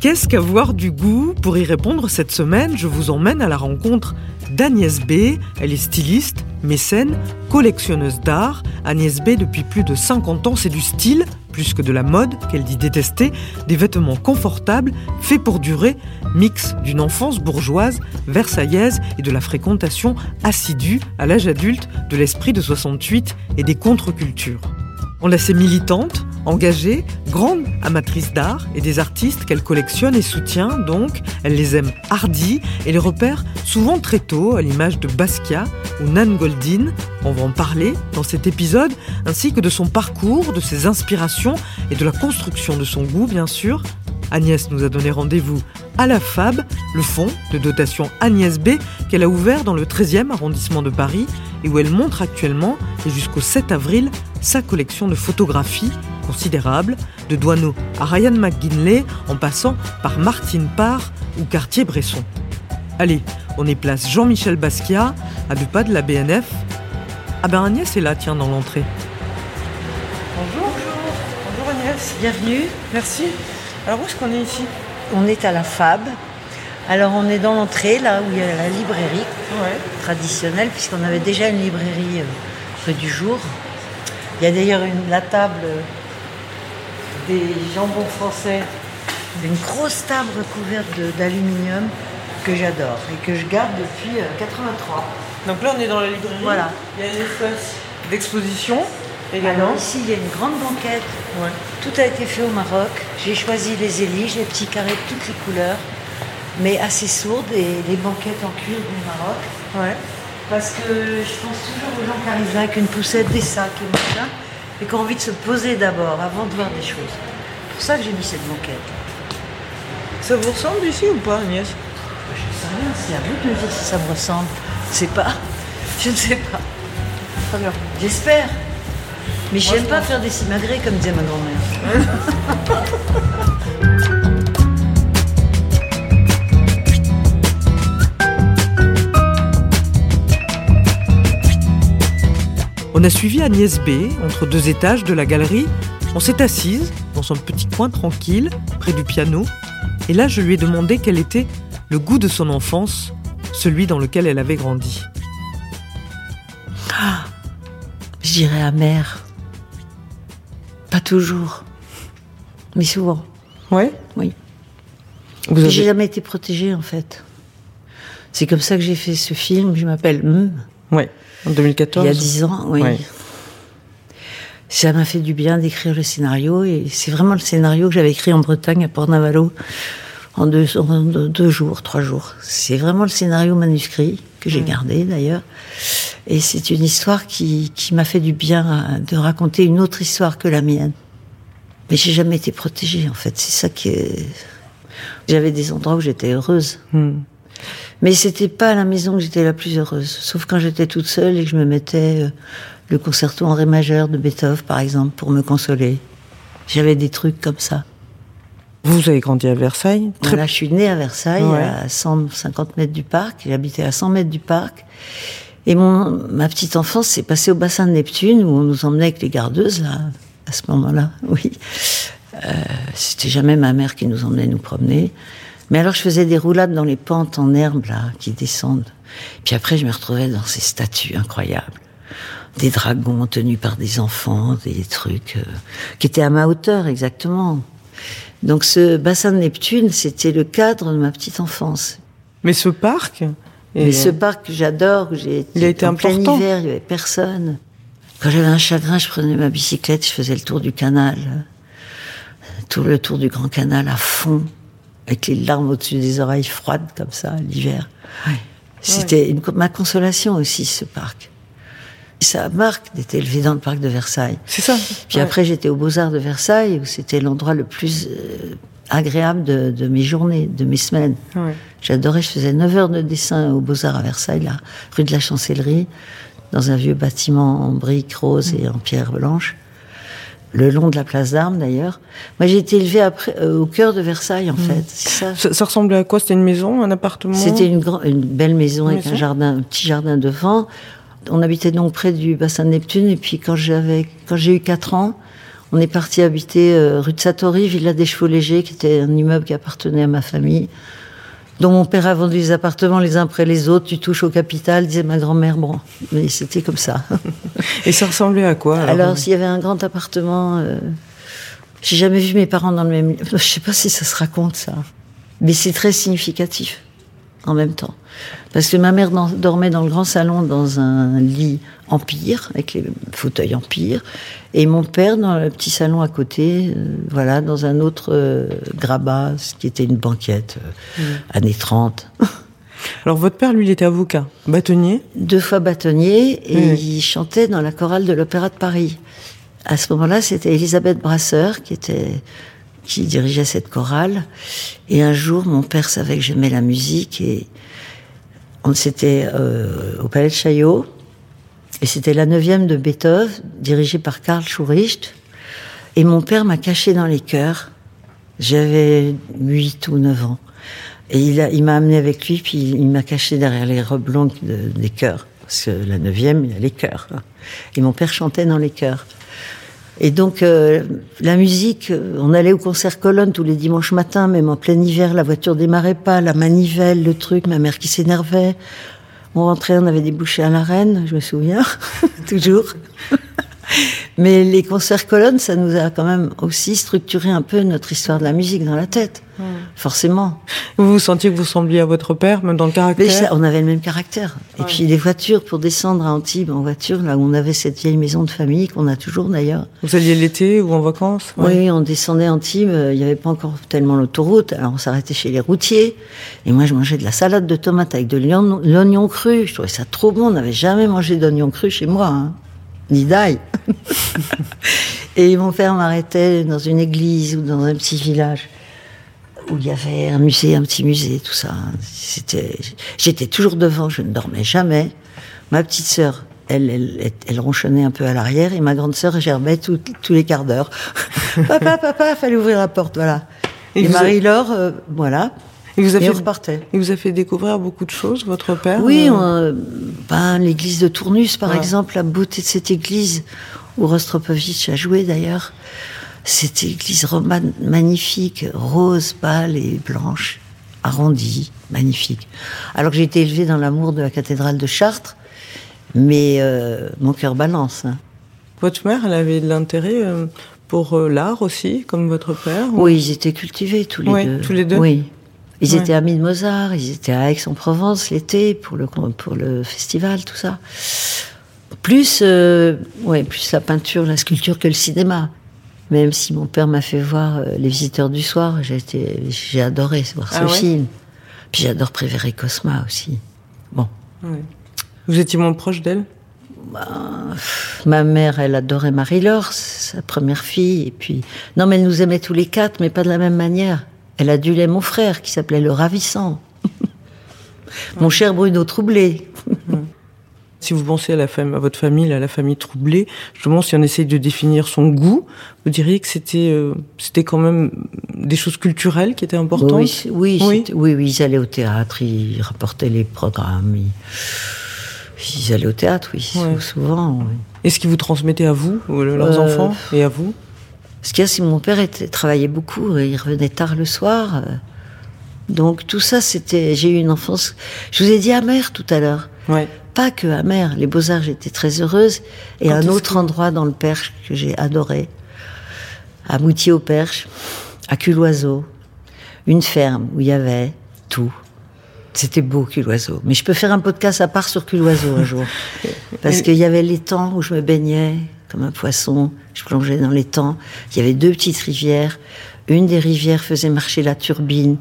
Qu'est-ce qu'avoir du goût Pour y répondre cette semaine, je vous emmène à la rencontre d'Agnès B. Elle est styliste, mécène, collectionneuse d'art. Agnès B, depuis plus de 50 ans, c'est du style, plus que de la mode, qu'elle dit détester, des vêtements confortables, faits pour durer, mix d'une enfance bourgeoise, versaillaise et de la fréquentation assidue à l'âge adulte de l'esprit de 68 et des contre-cultures. On la sait militante, engagée, grande amatrice d'art et des artistes qu'elle collectionne et soutient, donc elle les aime hardis et les repère souvent très tôt, à l'image de Basquiat ou Nan Goldin. On va en parler dans cet épisode, ainsi que de son parcours, de ses inspirations et de la construction de son goût, bien sûr. Agnès nous a donné rendez-vous à la FAB, le fonds de dotation Agnès B, qu'elle a ouvert dans le 13e arrondissement de Paris et où elle montre actuellement, et jusqu'au 7 avril, sa collection de photographies de Douaneau à Ryan McGinley, en passant par Martine Parr ou Cartier-Bresson. Allez, on est place Jean-Michel Basquiat, à deux pas de la BNF. Ah ben Agnès est là, tiens, dans l'entrée. Bonjour. Bonjour Agnès. Bienvenue. Merci. Alors où est-ce qu'on est ici? On est à la Fab. Alors on est dans l'entrée, là où il y a la librairie Ouais. traditionnelle, puisqu'on avait déjà une librairie euh, du jour. Il y a d'ailleurs la table euh, des jambons français, une grosse table recouverte d'aluminium que j'adore et que je garde depuis euh, 83. Donc là on est dans la librairie. Voilà. Il y a une espace d'exposition Alors également. ici il y a une grande banquette, Ouais. tout a été fait au Maroc. J'ai choisi les éliges, les petits carrés de toutes les couleurs, mais assez sourdes et les banquettes en cuir du Maroc. Ouais. Parce que je pense toujours aux gens qui arrivent là avec une poussette, des sacs et machin, et qui ont envie de se poser d'abord avant de voir des choses. C'est pour ça que j'ai mis cette banquette. Ça vous ressemble ici ou pas Agnès? Je ne sais rien, c'est à vous de me dire si ça me ressemble. Je sais pas. Je ne sais pas. Très bien. J'espère. Mais j'aime je pas pense. faire des simagrées comme disait ma grand-mère. On a suivi Agnès B entre deux étages de la galerie. On s'est assise dans son petit coin tranquille, près du piano. Et là, je lui ai demandé quel était le goût de son enfance, celui dans lequel elle avait grandi. Je dirais amer. Pas toujours. Mais souvent. Ouais? Oui. Vous Puis avez... J'ai jamais été protégée en fait. C'est comme ça que j'ai fait ce film. Je m'appelle M. Ouais, en 2014. Il y a dix ans, oui. Ouais. Ça m'a fait du bien d'écrire le scénario et c'est vraiment le scénario que j'avais écrit en Bretagne à Port-Navalo en deux, en deux- deux jours, trois jours. C'est vraiment le scénario manuscrit que j'ai gardé d'ailleurs. Et c'est une histoire qui, qui m'a fait du bien de raconter une autre histoire que la mienne. Mais j'ai jamais été protégée en fait. C'est ça qui est... J'avais des endroits où j'étais heureuse. Hmm. Mais c'était pas à la maison que j'étais la plus heureuse. Sauf quand j'étais toute seule et que je me mettais euh, le concerto en ré majeur de Beethoven, par exemple, pour me consoler. J'avais des trucs comme ça. Vous avez grandi à Versailles Très... Voilà, je suis née à Versailles, Ouais. à 150 mètres du parc. J'habitais à 100 mètres du parc. Et mon, ma petite enfance s'est passée au bassin de Neptune, où on nous emmenait avec les gardeuses, là, à ce moment-là, oui. Euh, C'était jamais ma mère qui nous emmenait nous promener. Mais alors, je faisais des roulades dans les pentes en herbe, là, qui descendent. Puis après, je me retrouvais dans ces statues incroyables. Des dragons tenus par des enfants, des trucs euh, qui étaient à ma hauteur, exactement. Donc, ce bassin de Neptune, c'était le cadre de ma petite enfance. Mais ce parc Mais ce parc que j'adore, que j'ai Il a été en plein important. hiver, il n'y avait personne. Quand j'avais un chagrin, je prenais ma bicyclette, je faisais le tour du canal, tout le tour du grand canal à fond, avec les larmes au-dessus des oreilles froides comme ça, l'hiver. C'était ma consolation aussi, ce parc. Ça marque d'être élevé dans le parc de Versailles. C'est ça. Puis Ouais. après, j'étais aux Beaux-Arts de Versailles, où c'était l'endroit le plus euh, agréable de, de mes journées, de mes semaines. Ouais. J'adorais, je faisais 9 heures de dessin aux Beaux-Arts à Versailles, là, rue de la Chancellerie, dans un vieux bâtiment en briques roses et en pierre blanche, le long de la place d'Armes d'ailleurs. Moi j'ai été élevée après, euh, au cœur de Versailles en fait, c'est ça. Ça, ça ressemblait à quoi? C'était une maison, un appartement? C'était une, une belle maison avec Maison? un jardin, un petit jardin devant. On habitait donc près du bassin de Neptune et puis quand j'avais, quand j'ai eu 4 ans, on est parti habiter euh, rue de Satori, Villa des Chevaux Légers, qui était un immeuble qui appartenait à ma famille, dont mon père a vendu les appartements les uns après les autres. Tu touches au capital, disait ma grand-mère. Bon, mais c'était comme ça. Et ça ressemblait à quoi alors, Alors, s'il y avait un grand appartement, euh, j'ai jamais vu mes parents dans le même. Je sais pas si ça se raconte ça, mais c'est très significatif en même temps, parce que ma mère dans- dormait dans le grand salon dans un lit empire avec les fauteuils empire, et mon père dans le petit salon à côté, euh, voilà, dans un autre euh, grabat, ce qui était une banquette euh, années 30. Alors votre père, lui, il était avocat, bâtonnier? deux fois bâtonnier et il chantait dans la chorale de l'Opéra de Paris. À ce moment-là, c'était Elisabeth Brasseur qui était qui dirigeait cette chorale. Et un jour, mon père savait que j'aimais la musique et on s'était euh, au Palais de Chaillot et c'était la neuvième de Beethoven dirigée par Karl Schuricht. Et mon père m'a caché dans les chœurs. J'avais 8 ou 9 ans. Et il, m'a amené avec lui, puis il, il m'a caché derrière les robes longues de- des chœurs. Parce que la neuvième, il y a les chœurs. hein. Et mon père chantait dans les chœurs. Et donc, euh, la musique, euh, on allait au concert colonne tous les dimanches matins, même en plein hiver, la voiture démarrait pas, la manivelle, le truc, ma mère qui s'énervait. On rentrait, on avait des bouchées à la reine, je me souviens, toujours. Mais les concerts colonnes, ça nous a quand même aussi structuré un peu notre histoire de la musique dans la tête. Forcément. Vous vous sentiez que vous ressembliez à votre père, même dans le caractère Mais ça, on avait le même caractère. Et puis les voitures, pour descendre à Antibes en voiture, là où on avait cette vieille maison de famille, qu'on a toujours d'ailleurs. Vous alliez l'été ou en vacances? Ouais. Oui, on descendait à Antibes, euh, il n'y avait pas encore tellement l'autoroute, alors on s'arrêtait chez les routiers. Et moi, je mangeais de la salade de tomates avec de l'oignon l'oignon cru. Je trouvais ça trop bon. On n'avait jamais mangé d'oignon cru chez moi, hein. Ni d'ail. Et mon père m'arrêtait dans une église ou dans un petit village où il y avait un musée, un petit musée, tout ça. C'était, j'étais toujours devant, je ne dormais jamais. Ma petite sœur, elle, elle, elle ronchonnait un peu à l'arrière et ma grande sœur gerbait tous les quarts d'heure. papa, papa, fallait ouvrir la porte, voilà. Et Marie-Laure, euh, voilà. Il vous a Et fait on repartait. Il vous a fait découvrir beaucoup de choses, votre père Oui, euh, euh, ben, l'église de Tournus, par Ouais. exemple, la beauté de cette église, où Rostropovitch a joué d'ailleurs. Cette église romane magnifique, rose, pâle et blanche, arrondie, magnifique. Alors que j'ai été élevée dans l'amour de la cathédrale de Chartres, mais euh, mon cœur balance. hein. Votre mère, elle avait de l'intérêt pour l'art aussi, comme votre père ou- Oui, ils étaient cultivés tous les Ouais, deux. tous les deux Oui. Ils Ouais. étaient amis de Mozart, ils étaient à Aix-en-Provence l'été pour le, pour le festival, tout ça. Plus, euh, ouais, plus la peinture, la sculpture que le cinéma. Même si mon père m'a fait voir euh, Les Visiteurs du Soir, j'ai adoré voir ce Ah ouais film. Puis j'adore Préféré Cosma aussi. Bon. Ouais. Vous étiez moins proche d'elle? Ma mère, elle adorait Marie-Laure, sa première fille. Et puis, non, mais elle nous aimait tous les quatre, mais pas de la même manière. Elle adulait mon frère, qui s'appelait le Ravissant. mon cher Bruno Troublé. Si vous pensez à, la fam- à votre famille, à la famille troublée, justement, si on essaye de définir son goût, vous diriez que c'était euh, c'était quand même des choses culturelles qui étaient importantes? Oui, oui, Oui. oui, oui, ils allaient au théâtre, ils rapportaient les programmes. Ils, ils allaient au théâtre, oui, Ouais. souvent. oui. Est-ce qu'ils vous transmettaient à vous, ou leurs Euh, enfants, et à vous? Ce qu'il y a, c'est que mon père était, travaillait beaucoup, et il revenait tard le soir. euh. Donc tout ça, c'était. J'ai eu une enfance. Je vous ai dit amère tout à l'heure. Ouais. Pas que amère. Les Beaux-Arts, j'étais très heureuse. Et Quand un autre endroit dans le Perche que j'ai adoré, à Moutier au Perche, à Culoiseau, une ferme où il y avait tout. C'était beau, Culoiseau. Mais je peux faire un podcast à part sur Culoiseau un jour. Parce qu'il y avait l'étang où je me baignais comme un poisson. Je plongeais dans l'étang. Il y avait deux petites rivières. Une des rivières faisait marcher la turbine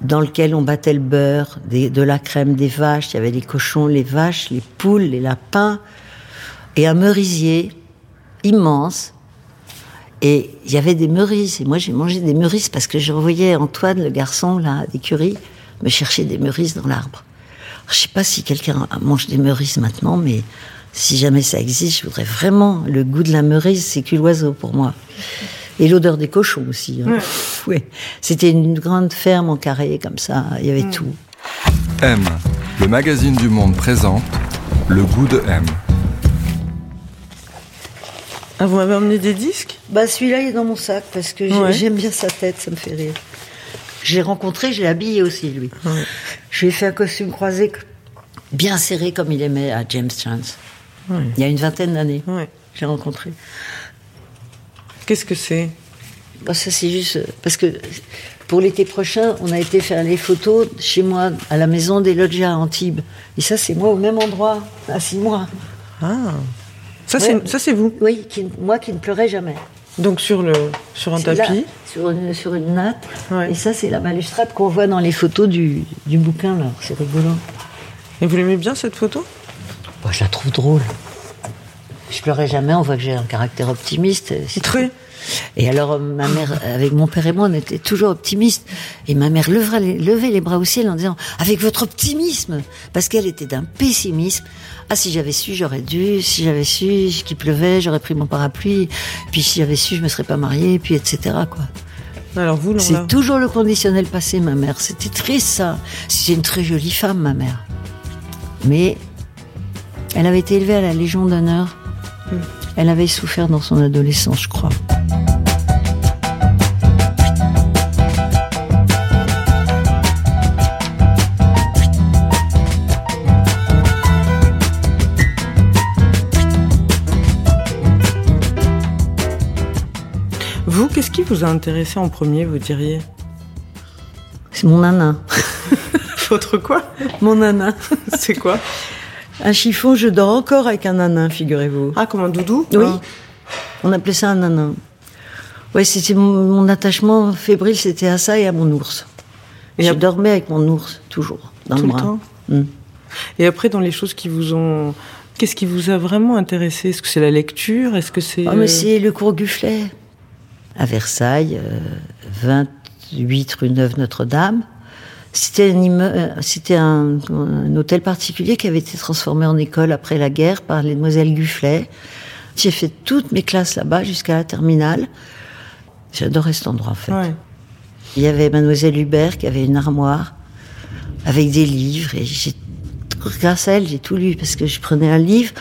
dans lequel on battait le beurre, de la crème, des vaches. Il y avait les cochons, les vaches, les poules, les lapins. Et un merisier immense. Et il y avait des meurisses. Et moi, j'ai mangé des meurisses parce que je revoyais Antoine, le garçon, là, d'écurie, me chercher des meurisses dans l'arbre. Je sais pas si quelqu'un mange des meurisses maintenant, mais si jamais ça existe, je voudrais vraiment le goût de la meurisse, c'est que l'oiseau pour moi. Et l'odeur des cochons aussi. Hein. Ouais. C'était une grande ferme en carré comme ça, il y avait tout. M, le magazine du monde présente le goût de M. Ah, vous m'avez emmené des disques? Bah celui-là il est dans mon sac parce que Ouais. j'aime bien sa tête, ça me fait rire. Je l'ai rencontré, je l'ai habillé aussi lui. Ouais. Je lui ai fait un costume croisé bien serré comme il aimait à James Chance. Ouais. Il y a une vingtaine d'années, Ouais. l'ai rencontré. Qu'est-ce que c'est? Bah, ça c'est juste euh, parce que pour l'été prochain, on a été faire les photos chez moi à la maison des loggias à Antibes. Et ça c'est moi au même endroit, à six mois. Ah. Ça, Ouais. c'est, ça, c'est vous? Oui, qui- moi qui ne pleurais jamais. Donc, sur, le, sur un là, tapis? sur, une, sur une natte. Ouais. Et ça, c'est la balustrade qu'on voit dans les photos du, du bouquin, là. C'est rigolo. Et vous l'aimez bien, cette photo? Moi, je la trouve drôle. Je pleurais jamais, on voit que j'ai un caractère optimiste. C'est Très. Et alors, euh, ma mère, avec mon père et moi, on était toujours optimistes. Et ma mère levait les, levait les bras au ciel en disant, avec votre optimisme, parce qu'elle était d'un pessimisme. Ah, si j'avais su, j'aurais dû. Si j'avais su qu'il pleuvait, j'aurais pris mon parapluie. Puis si j'avais su, je me serais pas mariée. Puis etc. Quoi. Alors, vous, C'est toujours le conditionnel passé, ma mère. C'était triste, ça. C'était une très jolie femme, ma mère. Mais elle avait été élevée à la Légion d'honneur. Elle avait souffert dans son adolescence, je crois. Vous, qu'est-ce qui vous a intéressé en premier, vous diriez C'est mon nana. Votre quoi? Mon nana. C'est quoi? Un chiffon, je dors encore avec un nanin, figurez-vous. Ah, comme un doudou Oui. Ah. On appelait ça un nanin. Ouais, c'était mon, mon attachement fébrile, c'était à ça et à mon ours. Et je dormais avec mon ours, toujours, dans Tout le bras. temps Mm. Et après, dans les choses qui vous ont. Qu'est-ce qui vous a vraiment intéressé? Est-ce que c'est la lecture? Est-ce que c'est. Ah, mais euh, c'est le cours Gufflet. À Versailles, euh, 28 rue Neuve Notre-Dame. C'était un, euh, c'était un, un hôtel particulier qui avait été transformé en école après la guerre par les demoiselles Gufflet. J'ai fait toutes mes classes là-bas jusqu'à la terminale. J'adorais cet endroit en fait. Ouais. Il y avait mademoiselle Hubert qui avait une armoire avec des livres et j'ai grâce à elle j'ai tout lu parce que je prenais un livre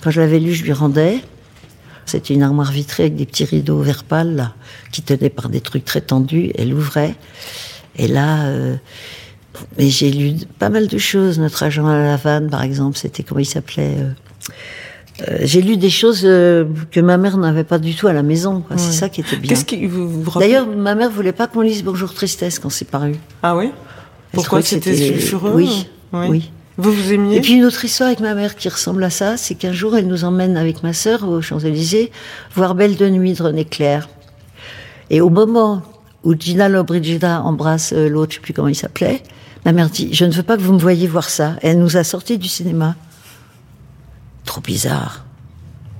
quand je l'avais lu je lui rendais c'était une armoire vitrée avec des petits rideaux vert pâle là, qui tenaient par des trucs très tendus elle ouvrait et là euh, mais j'ai lu pas mal de choses notre agent à la vanne par exemple c'était comment il s'appelait euh, euh, j'ai lu des choses euh, que ma mère n'avait pas du tout à la maison c'est ça qui était bien Qu'est-ce qui vous, vous rappelez D'ailleurs, ma mère voulait pas qu'on lise Bonjour Tristesse quand c'est paru. Ah oui? Pourquoi c'était- sulfureux Oui, Oui. oui. Vous vous aimiez? Et puis une autre histoire avec ma mère qui ressemble à ça, c'est qu'un jour elle nous emmène avec ma sœur aux Champs-Élysées voir Belle de nuit de René Clair. Et au moment où Gina Lollobrigida embrasse euh, l'autre, je sais plus comment il s'appelait, ma mère dit Je ne veux pas que vous me voyiez voir ça. Et elle nous a sortis du cinéma. Trop bizarre.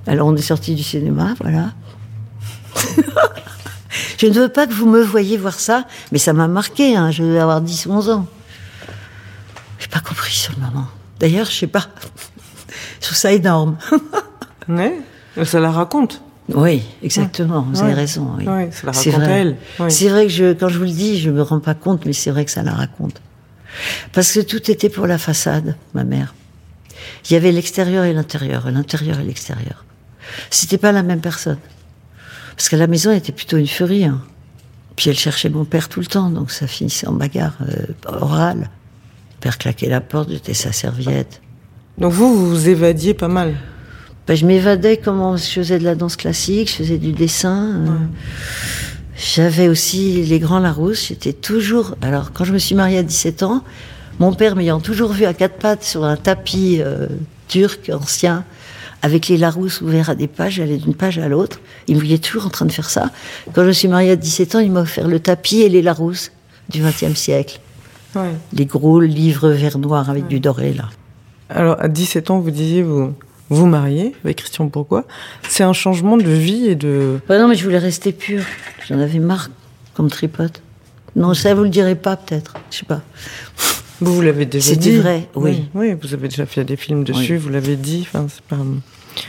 Alors on est sortis du cinéma, voilà. je ne veux pas que vous me voyiez voir ça, mais ça m'a marqué, hein, je devais avoir 10 ou 11 ans. J'ai pas compris sur le moment. D'ailleurs, je sais pas. Je trouve ça énorme. Ouais. Ça la raconte. Oui, exactement. Vous avez Ouais. raison. Oui. Ouais, C'est vrai. C'est vrai que je, quand je vous le dis, je me rends pas compte, mais c'est vrai que ça la raconte. Parce que tout était pour la façade, ma mère. Il y avait l'extérieur et l'intérieur, l'intérieur et l'extérieur. C'était pas la même personne. Parce qu'à la maison, était plutôt une furie. hein. Puis elle cherchait mon père tout le temps, donc ça finissait en bagarre euh, orale. Le père claquait la porte, j'étais sa serviette. Donc vous, vous vous évadiez pas mal. Ben, je m'évadais comment je faisais de la danse classique, je faisais du dessin. euh, J'avais aussi les grands Larousse. J'étais toujours. Alors, quand je me suis mariée à 17 ans, mon père m'ayant toujours vu à quatre pattes sur un tapis euh, turc ancien, avec les Larousse ouverts à des pages, j'allais d'une page à l'autre. Il me voyait toujours en train de faire ça. Quand je me suis mariée à 17 ans, il m'a offert le tapis et les Larousse du XXe siècle. Ouais. Les gros livres vert noir avec du doré, là. Alors, à 17 ans, vous disiez, vous, vous marier avec Christian Bourgois. C'est un changement de vie et de. Bah non, mais je voulais rester pure. J'en avais marre comme tripote. Non, ça vous le direz pas peut-être. Je sais pas. Vous, vous l'avez déjà dit. C'était vrai, oui. oui. vous avez déjà fait des films dessus, vous l'avez dit. Enfin, c'est pas.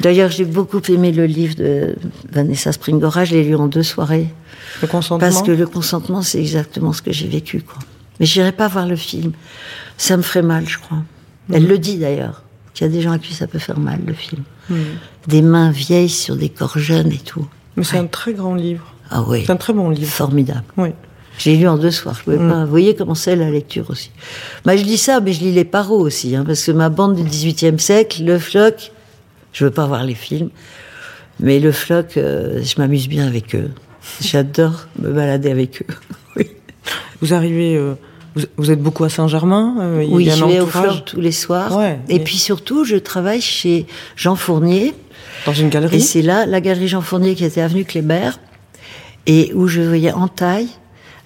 D'ailleurs, j'ai beaucoup aimé le livre de Vanessa Springora. Je l'ai lu en deux soirées. Le consentement? Parce que le consentement, c'est exactement ce que j'ai vécu, quoi. Mais j'irai pas voir le film. Ça me ferait mal, je crois. Elle le dit d'ailleurs. Qu'il y a des gens à qui ça peut faire mal, le film. Hmm. Des mains vieilles sur des corps jeunes et tout. Mais c'est un très grand livre. Ah oui. C'est un très bon livre. Formidable. Oui. J'ai lu en deux soirs. Je pouvais Mm. pas. Vous voyez comment c'est la lecture aussi. Bah, je lis ça, mais je lis les paros aussi, hein, parce que ma bande du XVIIIe siècle, le floc, je veux pas voir les films, mais le floc, euh, je m'amuse bien avec eux. J'adore me balader avec eux. oui, Vous arrivez. euh, vous, vous êtes beaucoup à Saint-Germain euh, oui je vais au floc tous les soirs. Ouais, et mais- puis surtout, je travaille chez Jean Fournier. Dans une Et galerie c'est là, la galerie Jean Fournier qui était avenue Kléber, et où je voyais en taille,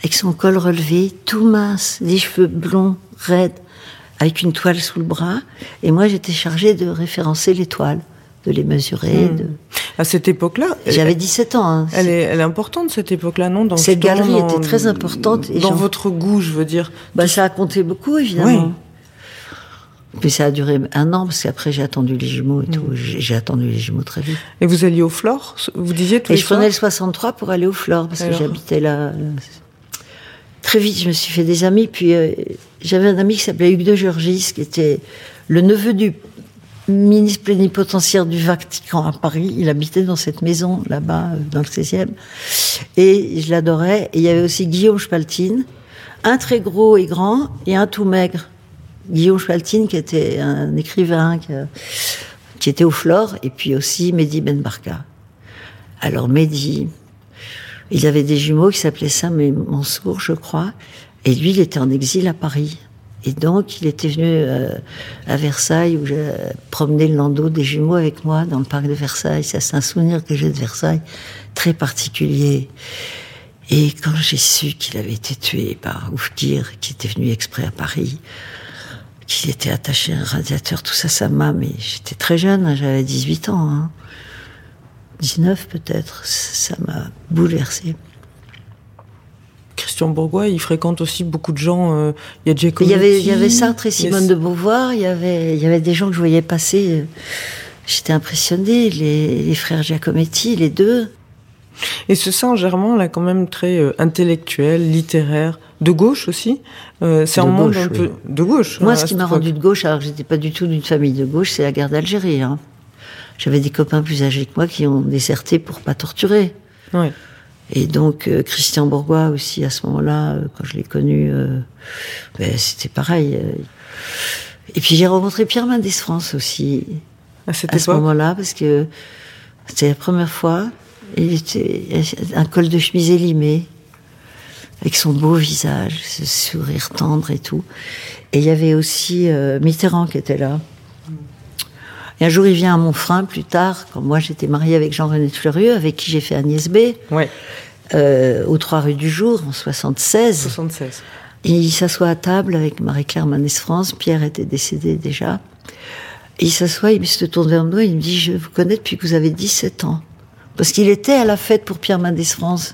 avec son col relevé, tout mince, des cheveux blonds, raides, avec une toile sous le bras. Et moi, j'étais chargée de référencer les toiles, de les mesurer. Hmm. de- À cette époque-là. J'avais 17 ans. hein. Elle est, elle est importante cette époque-là, non dans, Cette galerie dans- était très importante et Dans votre goût, je veux dire. Bah, ça a compté beaucoup, évidemment. Oui. Mais ça a duré un an, parce qu'après, j'ai attendu les jumeaux et Hmm. tout. J'ai j'ai attendu les jumeaux très vite. Et vous alliez au Flore Vous disiez tous Et les je prenais le soirs 63 pour aller au Flore, parce Alors que j'habitais là. là. Très vite, je me suis fait des amis. Puis euh, j'avais un ami qui s'appelait Hugues de Georgis, qui était le neveu du ministre plénipotentiaire du Vatican à Paris. Il habitait dans cette maison là-bas, euh, dans le 16e. Et je l'adorais. Et il y avait aussi Guillaume Spaltine, un très gros et grand, et un tout maigre. Guillaume Spaltine, qui était un écrivain qui, qui était au Flore, et puis aussi Mehdi Ben Barka. Alors Mehdi, il avait des jumeaux qui s'appelaient Sam et Mansour, je crois, et lui, il était en exil à Paris. Et donc, il était venu euh, à Versailles, où j'ai promené le landau des jumeaux avec moi dans le parc de Versailles. C'est un souvenir que j'ai de Versailles, très particulier. Et quand j'ai su qu'il avait été tué par Oufkir, qui était venu exprès à Paris, qu'il était attaché à un radiateur, tout ça, ça m'a... Mais j'étais très jeune, hein, j'avais 18 ans. Hein. 19 peut-être, ça m'a bouleversé. Christian Bourgois, il fréquente aussi beaucoup de gens. euh, il y a Giacometti. Il y avait, il y avait Sartre et Simone de Beauvoir, il y avait, il y avait des gens que je voyais passer. euh, J'étais impressionnée, les, les frères Giacometti, les deux. Et ce Saint-Germain, là, quand même très euh, intellectuel, littéraire, de gauche aussi. Euh, c'est un monde un peu de gauche. Moi, hein, ce à qui m'a rendu de gauche, alors que j'étais pas du tout d'une famille de gauche, c'est la guerre d'Algérie. hein. J'avais des copains plus âgés que moi qui ont déserté pour pas torturer. Ouais. Et donc euh, Christian Bourgois aussi à ce moment-là, euh, quand je l'ai connu, euh, ben, c'était pareil. euh. Et puis j'ai rencontré Pierre Mendès France aussi À ce moment-là parce que c'était la première fois. Il était un col de chemise élimé avec son beau visage, ce sourire tendre et tout. Et il y avait aussi euh, Mitterrand qui était là. Et un jour, il vient à Montfrein, plus tard, quand moi j'étais mariée avec Jean-René Fleurieux, avec qui j'ai fait Agnès B, Ouais. euh, aux Trois rues du Jour, en 76. 76. Et il s'assoit à table avec Marie-Claire Manès France. Pierre était décédé déjà. Et il s'assoit, il se tourne vers moi, il me dit Je vous connais depuis que vous avez 17 ans. Parce qu'il était à la fête pour Pierre Mendès France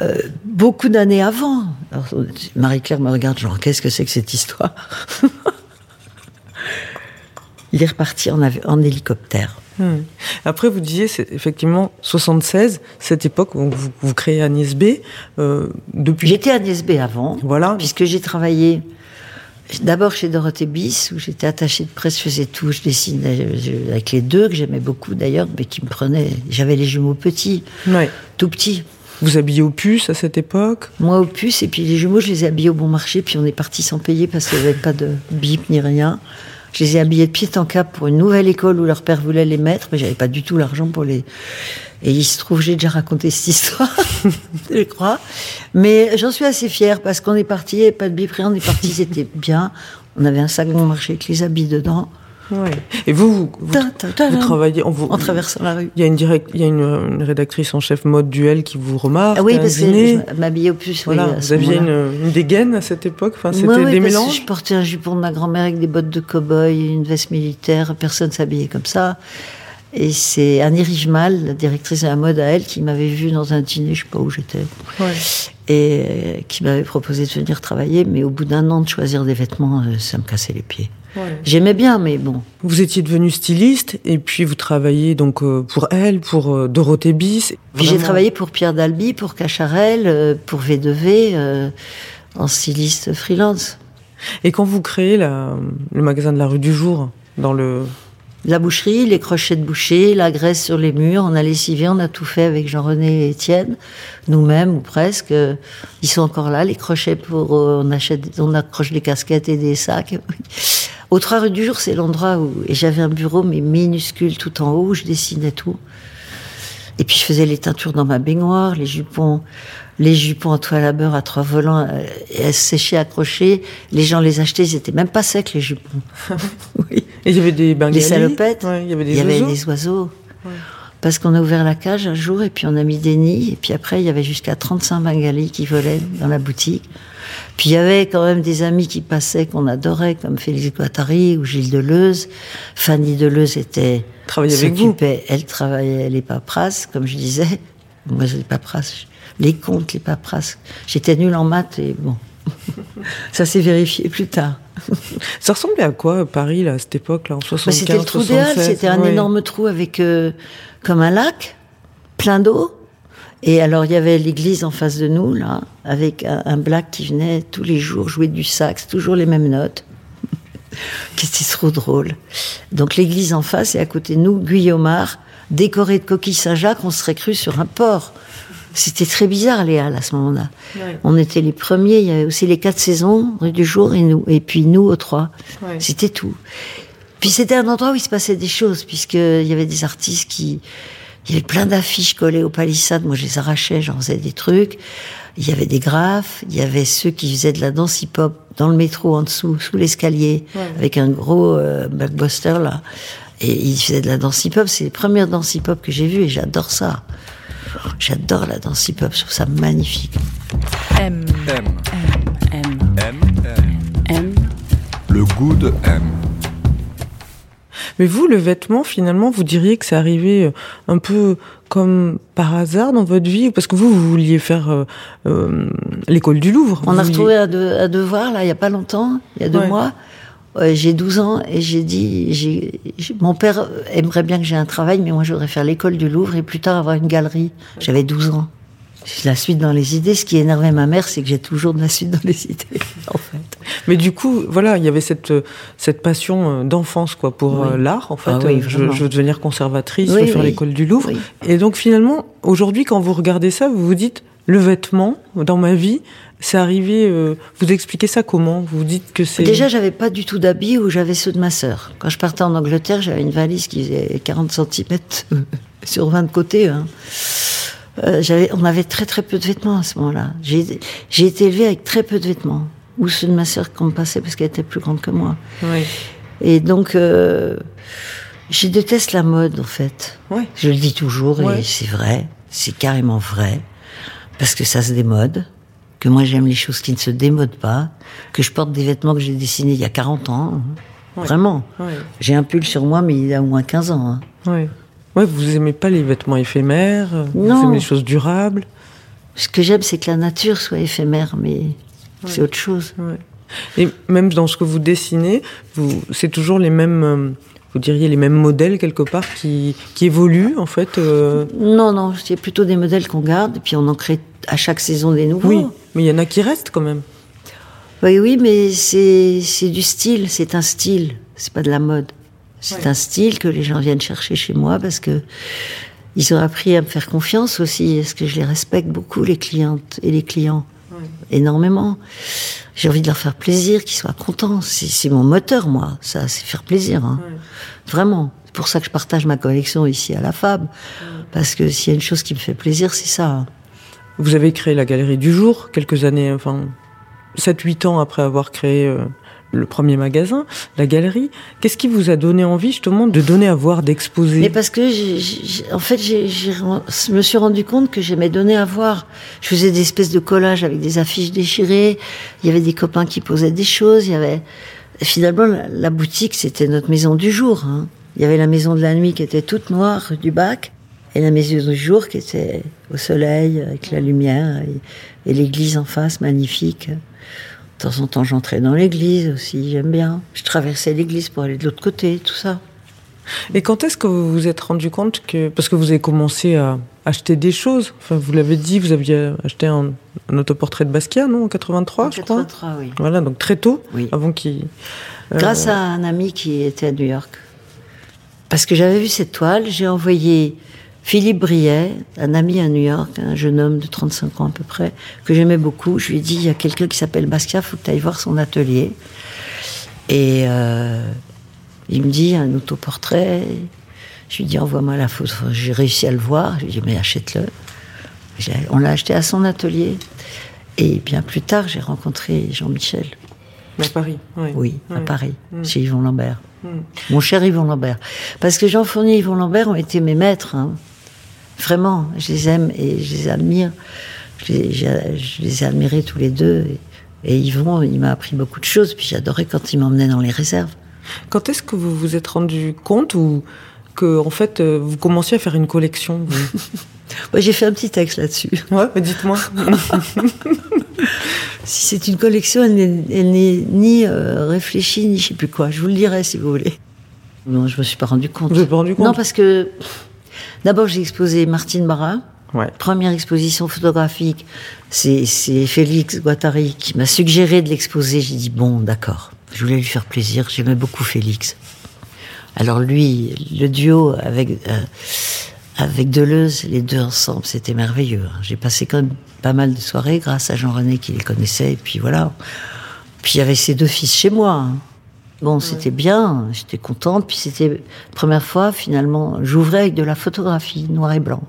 euh, beaucoup d'années avant. Marie-Claire me regarde, genre Qu'est-ce que c'est que cette histoire? Il est reparti en, hélicoptère. Hmm. Après, vous disiez, c'est effectivement 76, cette époque où vous, vous créez Agnès B. euh, depuis. J'étais Agnès B avant. Voilà. puisque j'ai travaillé d'abord chez Dorothée Bis, où j'étais attachée de presse, je faisais tout, je dessinais avec les deux, que j'aimais beaucoup d'ailleurs, mais qui me prenaient. J'avais les jumeaux petits, Ouais. tout petits. Vous habillez au puce à cette époque? Moi au puce, et puis les jumeaux, je les ai habillés au bon marché, puis on est parti sans payer parce qu'il n'y avait pas de bip ni rien. Je les ai habillés de pied en cap pour une nouvelle école où leur père voulait les mettre, mais j'avais pas du tout l'argent pour les. Et il se trouve, j'ai déjà raconté cette histoire, je crois. Mais j'en suis assez fière parce qu'on est parti, pas de bip, rien, on est parti, c'était bien. On avait un sac bon marché avec les habits dedans. Ouais. Et vous, vous, vous, Ta, ta, ta, vous ta. travaillez, vous, en traversant la rue. Il y a une direct, il y a une, une rédactrice en chef mode duel qui vous remarque. Ah oui, parce que dîner. je m'habillais au plus. oui, Voilà, ce vous aviez une, une dégaine à cette époque. Enfin, c'était Ouais, ouais, des que mélanges. Je portais un jupon de ma grand-mère avec des bottes de cow-boy, une veste militaire. Personne s'habillait comme ça. Et c'est Annie Rigemal, la directrice de la mode à elle, qui m'avait vue dans un dîner, je sais pas où j'étais, Ouais. et euh, qui m'avait proposé de venir travailler. Mais au bout d'un an de choisir des vêtements, euh, ça me cassait les pieds. Ouais. J'aimais bien, mais bon. Vous étiez devenu styliste et puis vous travaillez donc euh, pour elle, pour euh, Dorothée Bis. Puis j'ai travaillé pour Pierre Dalby, pour Cacharel, euh, pour V2V, euh, en styliste freelance. Et quand vous créez la- le magasin de la rue du jour dans le La boucherie, les crochets de boucher, la graisse sur les murs, on a lessivé, on a tout fait avec Jean-René et Étienne, nous-mêmes ou presque. Ils sont encore là, les crochets pour, on achète, on accroche des casquettes et des sacs. Au Trois rue du Jour, c'est l'endroit où, et j'avais un bureau mais minuscule tout en haut, où je dessinais tout. Et puis je faisais les teintures dans ma baignoire, les jupons, les jupons en toile à beurre à trois volants, euh, séchaient, accrochées. Les gens les achetaient, ils étaient même pas secs les jupons. oui. et il y avait des bengalis. Des salopettes. Ouais, il y avait des Il y avait oiseaux. des oiseaux. Parce qu'on a ouvert la cage un jour et puis on a mis des nids. Et puis après, il y avait jusqu'à 35 bengalis qui volaient dans la boutique. Puis il y avait quand même des amis qui passaient qu'on adorait, comme Félix Guattari ou Gilles Deleuze. Fanny Deleuze était s'occupait, elle travaillait les paperasses, comme je disais. Moi, les paperasses, les comptes, les paperasses. J'étais nulle en maths et bon. Ça s'est vérifié plus tard. Ça ressemblait à quoi Paris là, à cette époque-là, en Bah, 75 c'était le trou des Halles, 76? c'était un Ouais. énorme trou avec euh, comme un lac, plein d'eau. Et alors il y avait l'église en face de nous là, avec un, un black qui venait tous les jours jouer du sax, toujours les mêmes notes. qui était trop drôle. Donc l'église en face et à côté de nous, Guillaumard, décoré de coquilles Saint-Jacques, on serait cru sur un port. C'était très bizarre les Halles à ce moment-là. Ouais. On était les premiers, il y avait aussi les quatre saisons, rue du jour et nous, et puis nous aux trois. Ouais. C'était tout. Puis c'était un endroit où il se passait des choses, puisqu'il y avait des artistes qui. Il y avait plein d'affiches collées aux palissades, moi je les arrachais, j'en faisais des trucs. Il y avait des graphes, il y avait ceux qui faisaient de la danse hip-hop dans le métro en dessous, sous l'escalier, avec un gros euh, blockbuster là. Et ils faisaient de la danse hip-hop, c'est les premières danses hip-hop que j'ai vues et j'adore ça. J'adore la danse hip-hop, je trouve ça magnifique. M. M. M. M. M. M. Le goût de M. Mais vous, le vêtement, finalement, vous diriez que c'est arrivé euh, un peu comme par hasard dans votre vie Parce que vous, vous vouliez faire euh, euh, l'école du Louvre. On a retrouvé de- un devoir, là, il n'y a pas longtemps, il y a deux Ouais. mois. Euh, j'ai 12 ans et j'ai dit, mon père aimerait bien que j'ai un travail, mais moi je voudrais faire l'école du Louvre et plus tard avoir une galerie. J'avais 12 ans. J'ai de la suite dans les idées. Ce qui énervait ma mère, c'est que j'ai toujours de la suite dans les idées, en fait. Mais du coup, voilà, il y avait cette, cette passion euh, d'enfance quoi, pour Oui. euh, l'art. En fait, Ah oui, je, veux devenir conservatrice, Oui, faire l'école du Louvre. Et donc finalement, aujourd'hui, quand vous regardez ça, vous vous dites, le vêtement, dans ma vie, c'est arrivé... euh, vous expliquez ça comment? Vous dites que c'est... Déjà, j'avais pas du tout d'habits où j'avais ceux de ma sœur. Quand je partais en Angleterre, j'avais une valise qui faisait 40 cm sur 20 de côté. hein. Euh, j'avais, on avait très très peu de vêtements à ce moment-là. J'ai, j'ai été élevée avec très peu de vêtements. Ou ceux de ma sœur qu'on me passait parce qu'elle était plus grande que moi. Oui. Et donc, euh, je déteste la mode en fait. Ouais. Je le dis toujours et c'est vrai, c'est carrément vrai, parce que ça se démode, que moi j'aime les choses qui ne se démodent pas, que je porte des vêtements que j'ai dessinés il y a 40 ans, hein. Vraiment. Ouais. J'ai un pull sur moi, mais il a au moins 15 ans. hein. Ouais. Ouais, vous aimez pas les vêtements éphémères, euh, vous aimez les choses durables. Ce que j'aime, c'est que la nature soit éphémère, mais c'est autre chose. Ouais. Et même dans ce que vous dessinez, vous, c'est toujours les mêmes, euh, vous diriez les mêmes modèles quelque part qui, qui évoluent en fait. euh, Non, non, c'est plutôt des modèles qu'on garde, et puis on en crée à chaque saison des nouveaux. Oui, mais il y en a qui restent quand même. Oui, oui, mais c'est c'est du style, c'est un style, c'est pas de la mode. C'est Ouais. un style que les gens viennent chercher chez moi parce que ils ont appris à me faire confiance aussi, parce que je les respecte beaucoup, les clientes et les clients, énormément. J'ai envie de leur faire plaisir, qu'ils soient contents. C'est c'est mon moteur, moi, ça, c'est faire plaisir. hein. Vraiment. C'est pour ça que je partage ma collection ici à la Fab. Parce que s'il y a une chose qui me fait plaisir, c'est ça. hein. Vous avez créé la Galerie du Jour quelques années, enfin 7-8 ans après avoir créé euh, le premier magasin, la galerie. Qu'est-ce qui vous a donné envie justement de donner à voir, d'exposer? Mais parce que, en fait, je me suis rendu compte que j'aimais donner à voir. Je faisais des espèces de collages avec des affiches déchirées. Il y avait des copains qui posaient des choses. Il y avait finalement la, boutique, c'était notre maison du jour. hein. Il y avait la maison de la nuit qui était toute noire du bac et la maison du jour qui était au soleil avec la lumière et l'église en face magnifique. De temps en temps, j'entrais dans l'église aussi, j'aime bien. Je traversais l'église pour aller de l'autre côté, tout ça. Et quand est-ce que vous vous êtes rendu compte que parce que vous avez commencé à acheter des choses, enfin vous l'avez dit, vous aviez acheté un, un autoportrait de Basquiat, non, en 83, je crois. 83, oui. Voilà, donc très tôt, Oui. avant qu'il. euh, Grâce à un ami qui était à New York. Parce que j'avais vu cette toile, j'ai envoyé Philippe Briet, un ami à New York, un jeune homme de 35 ans à peu près, que j'aimais beaucoup. Je lui ai dit, il y a quelqu'un qui s'appelle Basquiat, faut que tu ailles voir son atelier. Et euh, il me dit, un autoportrait. Je lui dis, envoie-moi la photo. J'ai réussi à le voir. Je lui dis, mais achète-le. On l'a acheté à son atelier. Et bien plus tard, j'ai rencontré Jean-Michel. à Paris. Oui, à. Paris, Mm. chez Yvon Lambert. Mm. Mon cher Yvon Lambert. Parce que Jean Fournier et Yvon Lambert ont été mes maîtres. hein. Vraiment, je les aime et je les admire. Je les, j'ai- je les ai admirés tous les deux. Et, et Yvon, il m'a appris beaucoup de choses. Puis j'adorais quand il m'emmenait dans les réserves. Quand est-ce que vous vous êtes rendu compte ou que en fait euh, vous commenciez à faire une collection j'ai fait un petit texte là-dessus. Ouais, mais dites-moi. Si c'est une collection, elle n'est, ni euh, réfléchie, ni je sais plus quoi. Je vous le dirai si vous voulez. Non, je me suis pas rendu compte. Vous pas rendu compte? Non, parce que d'abord j'ai exposé Martine Barra. Ouais. Première exposition photographique, c'est, c'est Félix Guattari qui m'a suggéré de l'exposer. J'ai dit bon, d'accord. Je voulais lui faire plaisir. J'aimais beaucoup Félix. Alors lui, le duo avec euh, avec Deleuze, les deux ensemble, c'était merveilleux. hein. J'ai passé quand même pas mal de soirées grâce à Jean-René qui les connaissait. Et puis voilà. Puis il y avait ses deux fils chez moi. hein. Bon, c'était bien, j'étais contente. Puis c'était la première fois, finalement, j'ouvrais avec de la photographie, noir et blanc.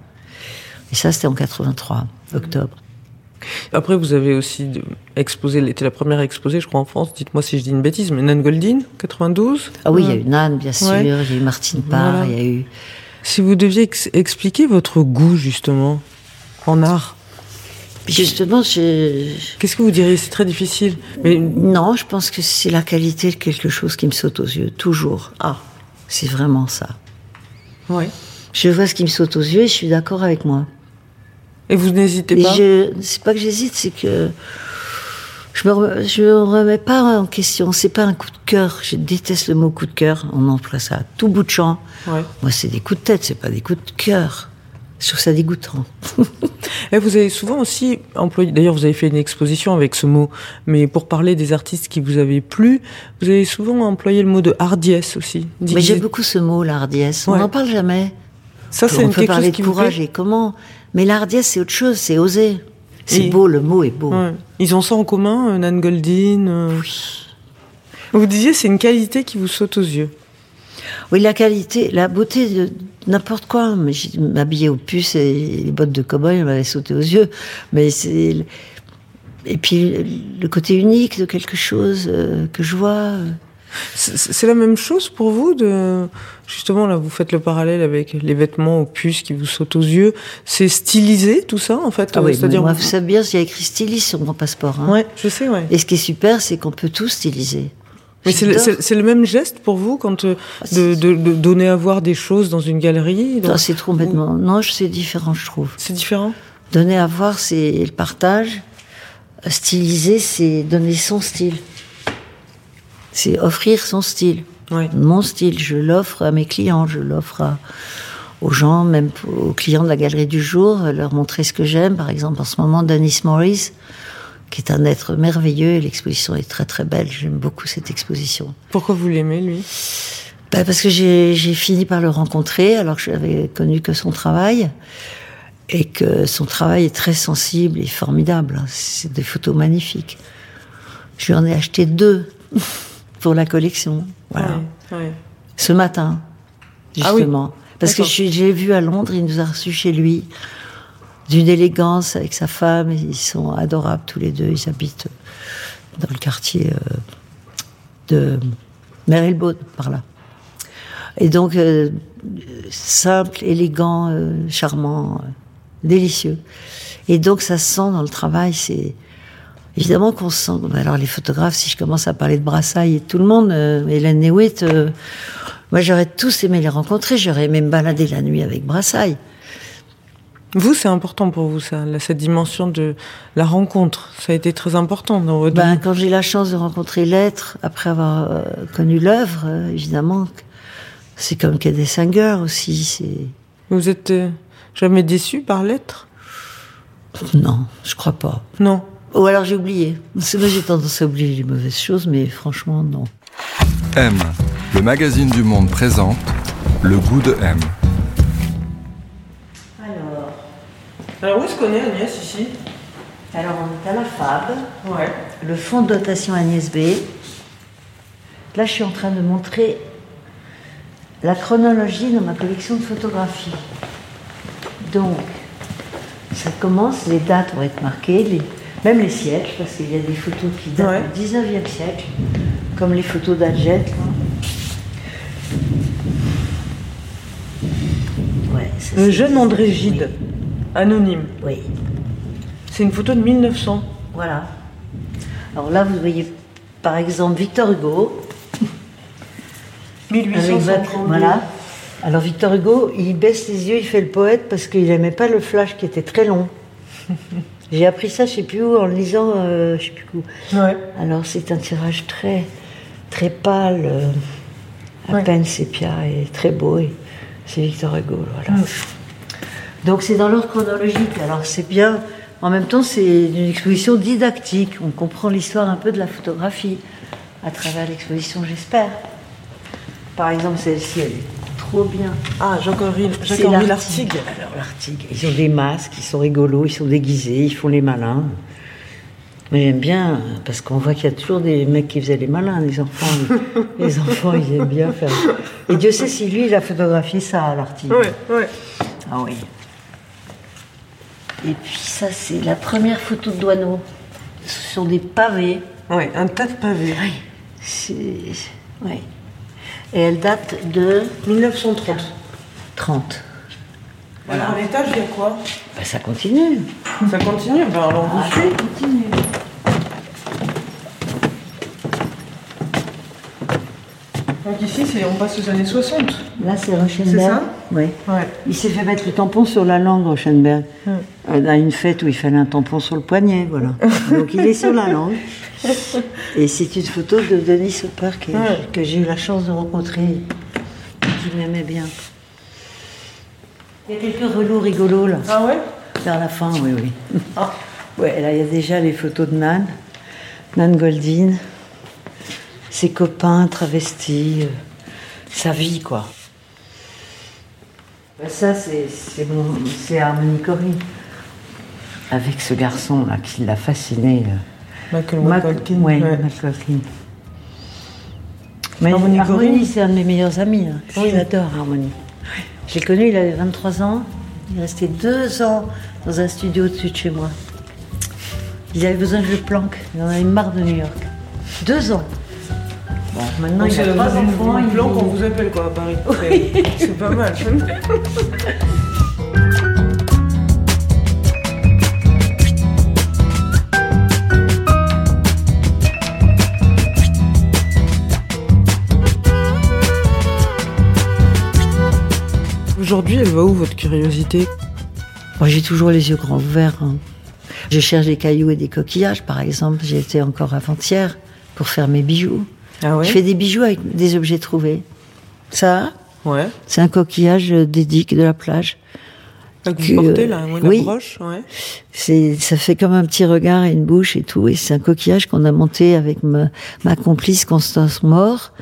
Et ça, c'était en 83, octobre. Après, vous avez aussi exposé, était la première exposée, je crois, en France. Dites-moi si je dis une bêtise, mais Nan Goldin, 92. Ah oui, il y a eu Nan, bien sûr, Ouais. il y a eu Martine Parr, Voilà. il y a eu... Si vous deviez ex- expliquer votre goût justement en art, Justement, je... qu'est-ce que vous diriez? C'est très difficile. Mais Non, je pense que c'est la qualité de quelque chose qui me saute aux yeux, toujours. Ah, c'est vraiment ça. ouais. Je vois ce qui me saute aux yeux et je suis d'accord avec moi. Et vous n'hésitez pas? je, c'est pas que j'hésite, c'est que je me, je me remets pas en question. C'est pas un coup de cœur. Je déteste le mot coup de cœur. On emploie ça à tout bout de champ. Ouais. Moi, c'est des coups de tête, c'est pas des coups de cœur. Je trouve ça dégoûtant. Et vous avez souvent aussi employé, d'ailleurs vous avez fait une exposition avec ce mot, mais pour parler des artistes qui vous avaient plu, vous avez souvent employé le mot de hardiesse aussi. Mais Dites- j'aime beaucoup ce mot, la hardiesse. On Ouais. n'en parle jamais. Ça c'est on une peut quelque parler chose de courage et comment. Mais la hardiesse, c'est autre chose, c'est oser. C'est Et- beau, le mot est beau. Ouais. Ils ont ça en commun, euh, Nan Goldin. euh. Vous disiez c'est une qualité qui vous saute aux yeux. Oui, la qualité, la beauté de n'importe quoi. Mais j'ai- m'habiller aux puces et les bottes de cow-boy m'avaient sauté aux yeux. Mais c'est. Et puis le côté unique de quelque chose euh, que je vois. C'est la même chose pour vous de justement là vous faites le parallèle avec les vêtements aux puces qui vous sautent aux yeux. C'est stylisé tout ça en fait. Ah oui, C'est-à-dire moi, vous- vous savez bien, il y a écrit styliste sur mon passeport. hein. Ouais, je sais ouais. Et ce qui est super, c'est qu'on peut tout styliser. Mais c'est le, même geste pour vous quand euh, Ah, de, c'est- de- de donner à voir des choses dans une galerie. dans- Non, c'est complètement. Non, c'est différent, je trouve. C'est différent? Donner à voir, c'est le partage. Styliser, c'est donner son style. C'est offrir son style. Mon style, je l'offre à mes clients, je l'offre à- aux gens, même aux clients de la galerie du jour, leur montrer ce que j'aime. Par exemple, en ce moment, Dennis Morris, qui est un être merveilleux. et L'exposition est très très belle. J'aime beaucoup cette exposition. Pourquoi vous l'aimez lui? Bah, parce que j'ai fini par le rencontrer alors que je n'avais connu que son travail et que son travail est très sensible et formidable. C'est des photos magnifiques. Je lui en ai acheté deux pour la collection. Voilà. Ouais, ouais. Ce matin, Ah oui. justement. Parce que j'ai vu à Londres, il nous a reçus chez lui d'une élégance avec sa femme. Ils sont adorables tous les deux. Ils habitent dans le quartier. euh, de Merilbaud, par là. Et donc, euh, simple, élégant, euh, charmant, délicieux. Et donc, ça se sent dans le travail, c'est... Évidemment qu'on se sent... Alors, les photographes, si je commence à parler de Brassailles et tout le monde, Hélène Newitt, moi, j'aurais tous aimé les rencontrer, j'aurais aimé me balader la nuit avec Brassailles. Vous, c'est important pour vous, ça, là, cette dimension de la rencontre. Ça a été très important dans votre Ben, vie. quand j'ai la chance de rencontrer l'être, après avoir euh, connu l'œuvre, euh, évidemment, c'est comme Cadet Singer aussi. C'est Vous êtes euh, jamais déçu par l'être? Non, je crois pas. Non. Ou alors j'ai oublié. C'est moi j'ai tendance à oublier les mauvaises choses, mais franchement non. M, le magazine du monde présente Le goût de M. Alors, où est-ce qu'on est, Agnès, ici? Alors on est à la FAB, Ouais. le fonds de dotation Agnès B. Là, je suis en train de montrer la chronologie de ma collection de photographies. Donc, ça commence, les dates vont être marquées, les- même les siècles, parce qu'il y a des photos qui datent Ouais. du 19e siècle, comme les photos d'Adjet. Ouais, Le jeune André Gide, anonyme. Oui. C'est une photo de 1900. Voilà. Alors là, vous voyez par exemple Victor Hugo. Avec 1832. voilà. Alors Victor Hugo, il baisse les yeux, il fait le poète parce qu'il n'aimait pas le flash qui était très long. J'ai appris ça, je sais plus où, en le lisant, euh, je sais plus où. Ouais. Alors c'est un tirage très, très pâle, euh, à Ouais. peine sépia et très beau. et c'est Victor Hugo, voilà. Donc c'est dans l'ordre chronologique. Alors c'est bien. En même temps, c'est une exposition didactique. On comprend l'histoire un peu de la photographie à travers l'exposition, j'espère. Par exemple, celle-ci, elle est trop bien. Ah, Jacques-Henri l'Artigue. Alors l'Artigue, ils ont des masques, ils sont rigolos, ils sont déguisés, ils font les malins. Mais j'aime bien, parce qu'on voit qu'il y a toujours des mecs qui faisaient les malins, les enfants. ils- les enfants, ils aiment bien faire. Et Dieu sait si lui, il a photographié ça à l'Artigue. Ouais, ouais. Ah oui. Et puis ça, c'est la première photo de Douaneau. Ce sont des pavés. Ouais, un tas de pavés. Oui. C'est... Oui. Et elle date de 1930. 30. Alors, à l'étage, il y a quoi? Ben, ça continue. Ça continue Ben, alors, on vous suit. ça continue. Donc, ici, c'est, on passe aux années 60. Là, c'est Rochenberg. C'est ça? Oui. Ouais. Il s'est fait mettre le tampon sur la langue, Rochenberg. Euh, À une fête où il fallait un tampon sur le poignet, voilà. Donc il est sur la langue. Et c'est une photo de Denis Soper que, Ouais. que j'ai eu la chance de rencontrer, qui m'aimait bien. Il y a quelques relous rigolos là, Ah ouais? Vers la fin, oui, oui. Ouais, là il y a déjà les photos de Nan, Nan Goldin, ses copains travestis, euh, sa vie quoi. Ben, ça, c'est c'est mon- c'est Harmony Corrie. Avec ce garçon-là qui l'a fasciné. euh, Michael McCulkin. ouais, ouais. McLaughlin. Mais Harmony c'est un de mes meilleurs amis. hein. Oui. Harmony. Je l'ai connu, il avait 23 ans. Il est resté deux ans dans un studio au-dessus de chez moi. Il avait besoin que je planque. Il en avait marre de New York. Deux ans. Bon, maintenant, Donc, il c'est a trois enfants. une il plan qu'on vous appelle, quoi, à Paris. C'est- C'est pas mal. Aujourd'hui, elle va où, votre curiosité Moi, j'ai toujours les yeux grands ouverts. hein. Je cherche des cailloux et des coquillages, par exemple. J'ai été encore avant-hier pour faire mes bijoux. Ah ouais Je fais des bijoux avec des objets trouvés. Ça, Ouais. c'est un coquillage d'édique de la plage. Là, que portez, là, ouais, oui. broche, ouais. C'est, ça fait comme un petit regard et une bouche et tout. Et c'est un coquillage qu'on a monté avec ma, ma complice Constance Mort,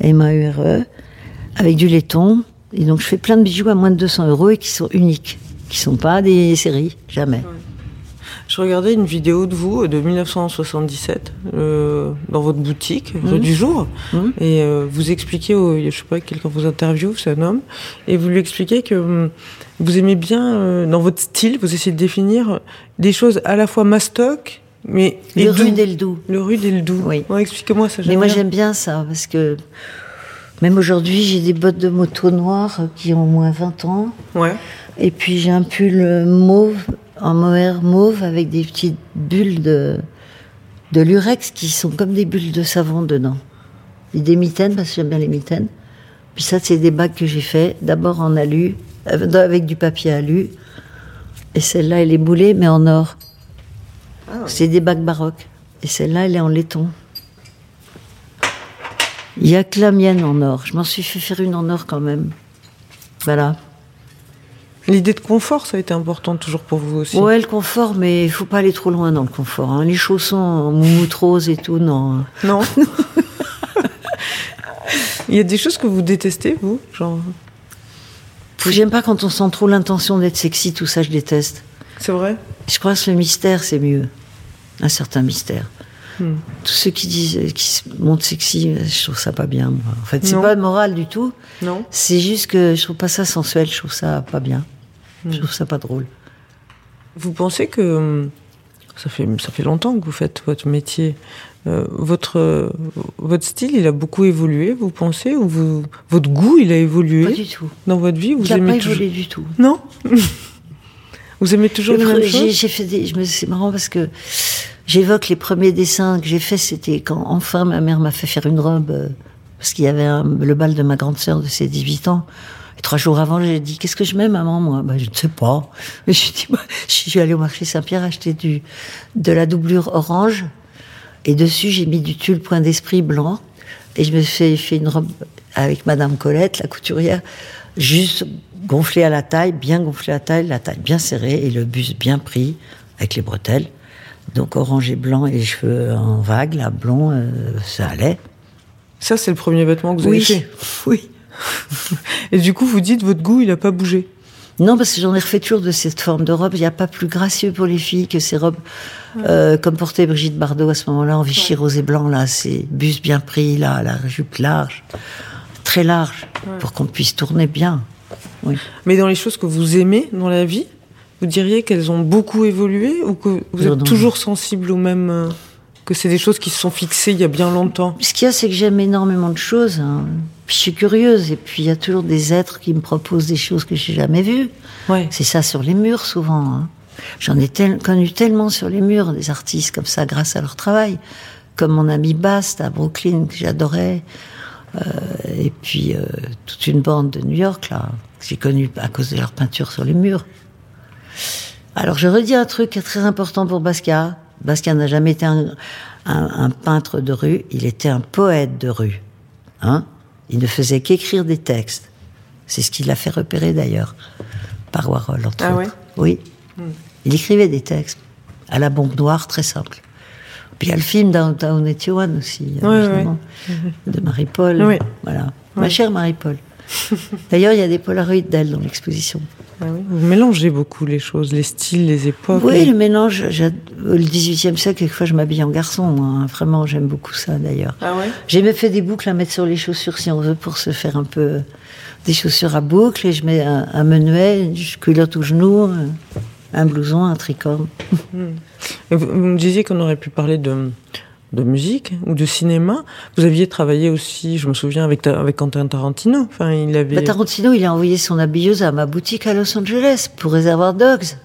M-A-U-R-E, E, avec du laiton. Et donc, je fais plein de bijoux à moins de 200 euros et qui sont uniques. Qui sont pas des séries, jamais. Je regardais une vidéo de vous de 1977 euh, dans votre boutique, rue du jour, Mhm. et euh, vous expliquez, au, je sais pas, quelqu'un vous interviewe, c'est un homme, et vous lui expliquez que hum, vous aimez bien, euh, dans votre style, vous essayez de définir des choses à la fois mastoc, Mais Le et rue d'où d'Eldou. Le rue d'Eldou. Oui. Ouais, Expliquez-moi ça. Mais moi j'aime bien ça parce que même aujourd'hui j'ai des bottes de moto noires qui ont au moins 20 ans. Ouais. Et puis j'ai un pull mauve, en mohair mauve avec des petites bulles de, de lurex qui sont comme des bulles de savon dedans. Et des mitaines parce que j'aime bien les mitaines. Puis ça c'est des bagues que j'ai fait d'abord en alu, euh, avec du papier alu. Et celle-là elle est boulée mais en or. C'est des bagues baroques. Et celle-là elle est en laiton. Il y a que la mienne en or. Je m'en suis fait faire une en or quand même. Voilà. L'idée de confort, ça a été important toujours pour vous aussi. Ouais, le confort, mais il faut pas aller trop loin dans le confort. hein. Les chaussons en moumoute rose et tout, non. Non. Il y a des choses que vous détestez, vous Genre, J'aime pas quand on sent trop l'intention d'être sexy, tout ça, je déteste. c'est vrai? Je crois que le mystère, c'est mieux. Un certain mystère. Hmm. Tous ceux qui disent, qui se montrent sexy, je trouve ça pas bien. moi. En fait, c'est pas moral du tout. Non C'est juste que je trouve pas ça sensuel. Je trouve ça pas bien. Hmm. Je trouve ça pas drôle. Vous pensez que hum, ça fait ça fait longtemps que vous faites votre métier. Euh, votre votre style, il a beaucoup évolué. Vous pensez ou vous, votre goût, il a Pas évolué du tout. dans votre vie Vous Il a aimez pas toujours évolué du tout. Non. vous aimez toujours les Le mêmes pre- J'ai choses j'ai fait des. je me- C'est marrant parce que j'évoque les premiers dessins que j'ai faits. C'était quand enfin ma mère m'a fait faire une robe euh, parce qu'il y avait un- le bal de ma grande sœur de ses 18 ans. Et trois jours avant, j'ai dit qu'est-ce que je mets, maman Moi, bah, je ne sais pas. Je bah, je suis allée au marché Saint-Pierre acheter du de la doublure orange. Et dessus, j'ai mis du tulle point d'esprit blanc. Et je me suis fait une robe avec Madame Colette, la couturière, juste gonflée à la taille, bien gonflée à la taille, la taille bien serrée et le buste bien pris avec les bretelles. Donc orange et blanc et les cheveux en vague, là, blond, euh, ça allait. Ça, c'est le premier vêtement que vous avez fait? oui. Et du coup, vous dites votre goût, il a pas bougé. Non, parce que j'en ai refait toujours de cette forme de robe. Il n'y a pas plus gracieux pour les filles que ces robes, euh, comme portait Brigitte Bardot à ce moment-là, en Vichy rose et blanc, là, ces buste bien pris, là, la jupe large, très large, pour qu'on puisse tourner bien. Oui. Mais dans les choses que vous aimez dans la vie, vous diriez qu'elles ont beaucoup évolué ou que vous êtes non. toujours sensible au même euh, que c'est des choses qui se sont fixées il y a bien longtemps. Ce qu'il y a, c'est que j'aime énormément de choses. hein. Puis je suis curieuse, et puis il y a toujours des êtres qui me proposent des choses que j'ai jamais vues. Ouais. C'est ça sur les murs souvent. hein. J'en ai tel- connu tellement sur les murs des artistes comme ça grâce à leur travail, comme mon ami Bast à Brooklyn que j'adorais, Euh, et puis euh, toute une bande de New York là que j'ai connue à cause de leur peinture sur les murs. Alors je redis un truc très important pour Basquiat. Basquiat n'a jamais été un, un- un peintre de rue, il était un poète de rue. Hein il ne faisait qu'écrire des textes. C'est ce qui l'a fait repérer d'ailleurs par Warhol entre Ah autres. ouais? Oui. Il écrivait des textes à la bombe noire très simple. Puis il y a le film Downtown 81 aussi, ouais. évidemment, de Marie-Paul. Oui. Voilà. Ma chère Marie-Paul. D'ailleurs, il y a des polaroïds d'elle dans l'exposition. Ah oui. Vous mélangez beaucoup les choses, les styles, les époques. Oui, les- le mélange. Le 18e siècle, quelquefois, je m'habille en garçon. moi, hein. Vraiment, j'aime beaucoup ça, d'ailleurs. Ah ouais? J'ai même fait des boucles à mettre sur les chaussures, si on veut, pour se faire un peu des chaussures à boucles. Et je mets un, un menuet, une culotte au genou, un, blouson, un tricorne. Vous, vous me disiez qu'on aurait pu parler de, de musique ou de cinéma. Vous aviez travaillé aussi, je me souviens, avec, avec Quentin Tarantino. Enfin, il avait. Bah, Tarantino, il a envoyé son habilleuse à ma boutique à Los Angeles pour Reservoir Dogs.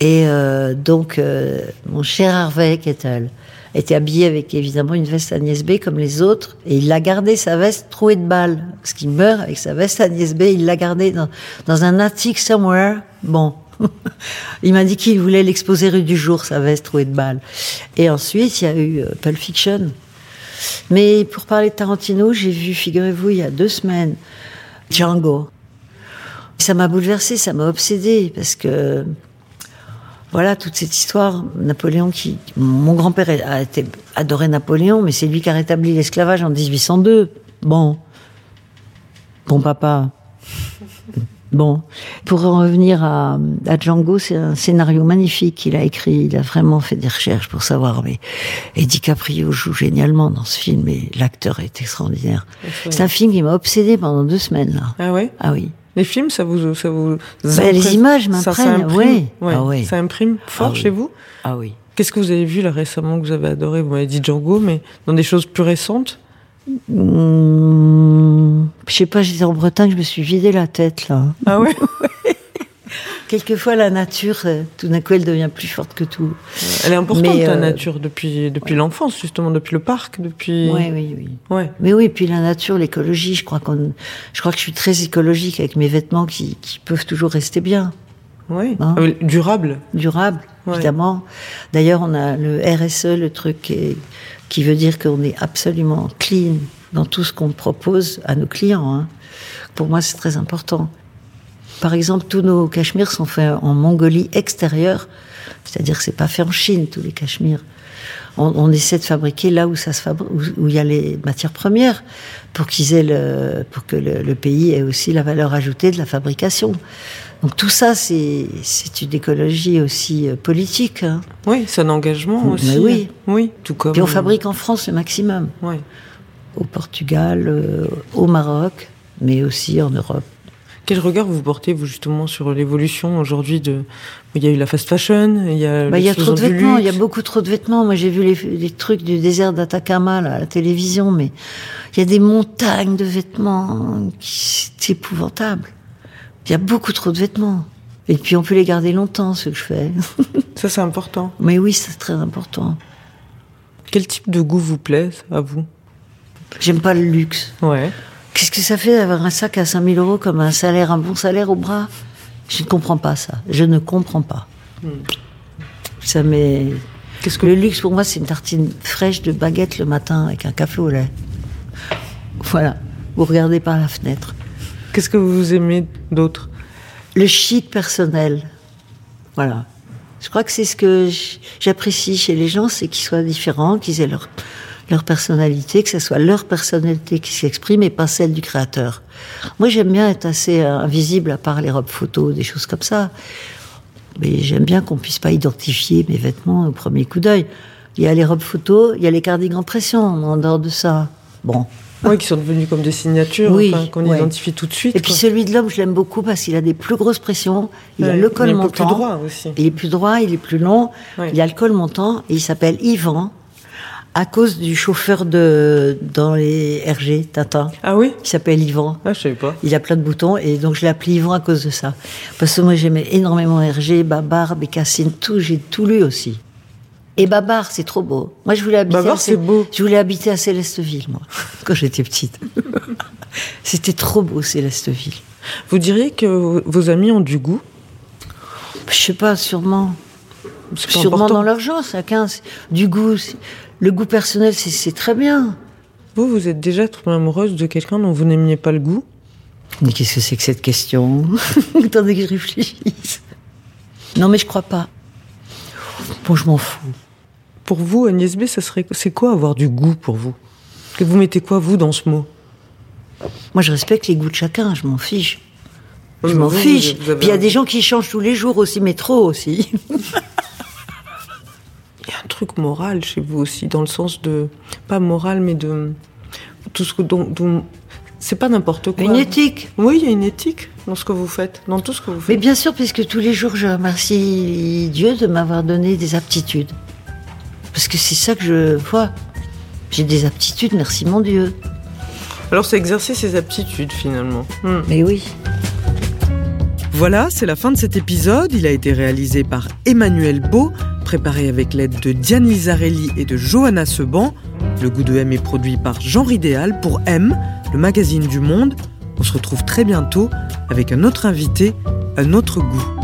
Et euh, donc, euh, mon cher Harvey Kettle était habillé avec évidemment une veste Agnès B comme les autres, et il l'a gardé sa veste trouée de balles, parce qu'il meurt avec sa veste Agnès B. Il l'a gardée dans, dans un attic somewhere. Bon. il m'a dit qu'il voulait l'exposer rue du jour, sa veste trouée de balles. Et ensuite, il y a eu euh, Pulp Fiction. Mais pour parler de Tarantino, j'ai vu, figurez-vous, il y a deux semaines, Django. Ça m'a bouleversée, ça m'a obsédée, parce que, voilà, toute cette histoire, Napoléon qui... Mon grand-père a été, adoré Napoléon, mais c'est lui qui a rétabli l'esclavage en 1802. Bon. Bon papa. Bon. Pour en revenir à, à Django, c'est un scénario magnifique qu'il a écrit. Il a vraiment fait des recherches pour savoir. Mais, et DiCaprio joue génialement dans ce film et l'acteur est extraordinaire. C'est un film qui m'a obsédé pendant deux semaines, là. Ah ouais? Ah oui. Les films, ça vous, ça vous. Bah, les images imprime, oui. ouais. Ah oui. Ça imprime fort Ah oui. chez vous? Ah oui. Qu'est-ce que vous avez vu là récemment que vous avez adoré? Vous m'avez dit Django, mais dans des choses plus récentes? Mmh, je sais pas, j'étais en Bretagne, je me suis vidé la tête là. Ah ouais Quelquefois, la nature, euh, tout d'un coup, elle devient plus forte que tout. Elle est importante Mais, la euh, nature depuis depuis l'enfance justement, depuis le parc, depuis. Oui, oui, oui. Ouais. Mais oui, puis la nature, l'écologie, je crois qu'on, je crois que je suis très écologique avec mes vêtements qui, qui peuvent toujours rester bien, Ouais. Hein Ah oui, durable. durables, Ouais. évidemment. D'ailleurs, on a le RSE, le truc qui, est- qui veut dire qu'on est absolument clean dans tout ce qu'on propose à nos clients. hein. Pour moi, c'est très important. Par exemple, tous nos cachemires sont faits en Mongolie extérieure, c'est-à-dire que c'est pas fait en Chine tous les cachemires. On, on essaie de fabriquer là où ça se fabrique, où, où il y a les matières premières, pour qu'ils aient le, pour que le, le pays ait aussi la valeur ajoutée de la fabrication. Donc tout ça, c'est c'est une écologie aussi euh, politique. hein. Oui, c'est un engagement Mais aussi. oui. Oui, tout comme. Puis on fabrique en France le maximum, Ouais. Au Portugal, euh, au Maroc, mais aussi en Europe. Quel regard vous portez, vous, justement, sur l'évolution aujourd'hui de. Il y a eu la fast fashion, il y a. Bah, il y a trop de vêtements, il y a beaucoup trop de vêtements. Moi, j'ai vu les, les trucs du désert d'Atacama là, à la télévision, mais il y a des montagnes de vêtements, qui- c'est épouvantable. Il y a beaucoup trop de vêtements. Et puis, on peut les garder longtemps, ce que je fais. Ça, c'est important. Mais oui, c'est très important. Quel type de goût vous plaît, à vous? J'aime pas le luxe. Ouais. Qu'est-ce que ça fait d'avoir un sac à 5000 euros comme un salaire, un bon salaire au bras? Je ne comprends pas ça. Je ne comprends pas. Ça m'est. Qu'est-ce que. Le luxe pour moi, c'est une tartine fraîche de baguette le matin avec un café au lait. Voilà. Vous regardez par la fenêtre. Qu'est-ce que vous aimez d'autre? Le chic personnel. Voilà. Je crois que c'est ce que j'apprécie chez les gens, c'est qu'ils soient différents, qu'ils aient leur, leur personnalité, que ce soit leur personnalité qui s'exprime et pas celle du créateur. Moi, j'aime bien être assez euh, invisible à part les robes photos, des choses comme ça. Mais j'aime bien qu'on puisse pas identifier mes vêtements au premier coup d'œil. Il y a les robes photos, il y a les cardigans pression, en dehors de ça. Bon. Oui, qui sont devenus comme des signatures, Oui, enfin, qu'on ouais. identifie tout de suite. Et puis celui de l'homme, je l'aime beaucoup parce qu'il a des plus grosses pressions, il a le col il est montant. plus droit aussi. Il est plus droit, il est plus long, Ouais. il a le col montant et il s'appelle Yvan à cause du chauffeur de dans les RG Tintin Ah oui? Qui s'appelle Yvan. Ah, je savais pas. Il a plein de boutons et donc je l'ai appelé Yvan à cause de ça. Parce que moi j'aimais énormément RG, Babar, Bécassine, tout, j'ai tout lu aussi. Et Babar, c'est trop beau. Moi je voulais habiter Babar, à c'est beau. Je voulais habiter à Célesteville moi quand j'étais petite. C'était trop beau Célesteville. Vous diriez que vos- vos amis ont du goût? Je sais pas, sûrement. C'est pas Sûrement important. dans leur genre, chacun. c'est- Du goût, le goût personnel, c'est- très bien. Vous, vous êtes déjà tombée amoureuse de quelqu'un dont vous n'aimiez pas le goût? Mais qu'est-ce que c'est que cette question? Attendez que je réfléchisse. Non, mais je crois pas. Bon, je m'en fous. Pour vous, Agnès B, ça serait, c'est quoi avoir du goût pour vous? Que vous mettez quoi, vous, dans ce mot? Moi, je respecte les goûts de chacun, je m'en fiche. Je m'en fiche. vous avez Puis il y a des gens qui changent tous les jours aussi, mais trop aussi. Il y a un truc moral chez vous aussi, dans le sens de. Pas moral, mais de. Tout ce que. dont- dont- c'est pas n'importe quoi. Une éthique. Oui, il y a une éthique dans ce que vous faites, dans tout ce que vous Mais faites. bien sûr, puisque tous les jours, je remercie Dieu de m'avoir donné des aptitudes. Parce que c'est ça que je vois. J'ai des aptitudes, merci mon Dieu. Alors, c'est exercer ses aptitudes, finalement. Hmm. Mais oui. Voilà, c'est la fin de cet épisode. Il a été réalisé par Emmanuel Beau, préparé avec l'aide de Diane Lizarelli et de Johanna Seban. Le goût de M est produit par Jean Ridéal pour M, le magazine du monde. On se retrouve très bientôt avec un autre invité, un autre goût.